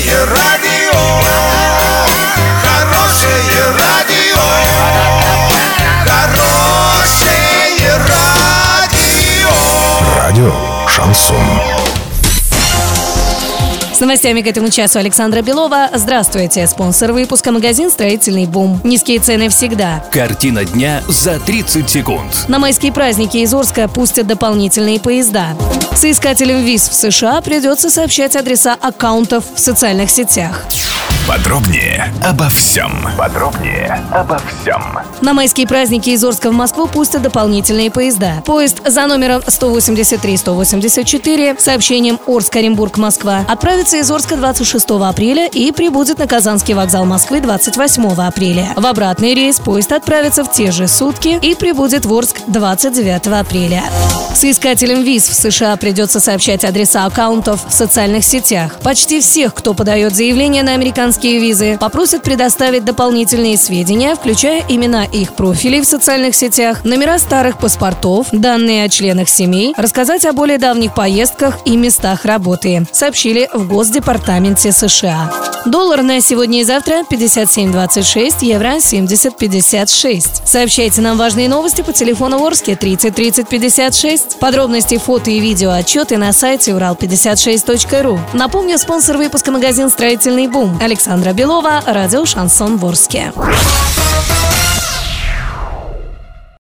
Хорошее радио, хорошее радио, хорошее радио. Радио Шансон. С новостями к этому часу Александра Белова. Здравствуйте. Спонсор выпуска магазин «Строительный бум». Низкие цены всегда. Картина дня за 30 секунд. На майские праздники из Орска пустят дополнительные поезда. Соискателям виз в США придется сообщать адреса аккаунтов в социальных сетях. Подробнее обо всем. Подробнее обо всем. На майские праздники из Орска в Москву пустят дополнительные поезда. Поезд за номером 183-184 с сообщением Орск-Оренбург-Москва отправится из Орска 26 апреля и прибудет на Казанский вокзал Москвы 28 апреля. В обратный рейс поезд отправится в те же сутки и прибудет в Орск 29 апреля. Соискателям виз в США придется сообщать адреса аккаунтов в социальных сетях. Почти всех, кто подает заявление на американские визы, попросят предоставить дополнительные сведения, включая имена их профилей в социальных сетях, номера старых паспортов, данные о членах семей, рассказать о более давних поездках и местах работы, сообщили в Госдепартаменте США. Доллар на сегодня и завтра 57.26, евро 70.56. Сообщайте нам важные новости по телефону Ворске 30 30 56. Подробности, фото и видео отчеты на сайте урал56.ру. Напомню, спонсор выпуска магазин «Строительный бум» Александра Белова, радио «Шансон Ворске».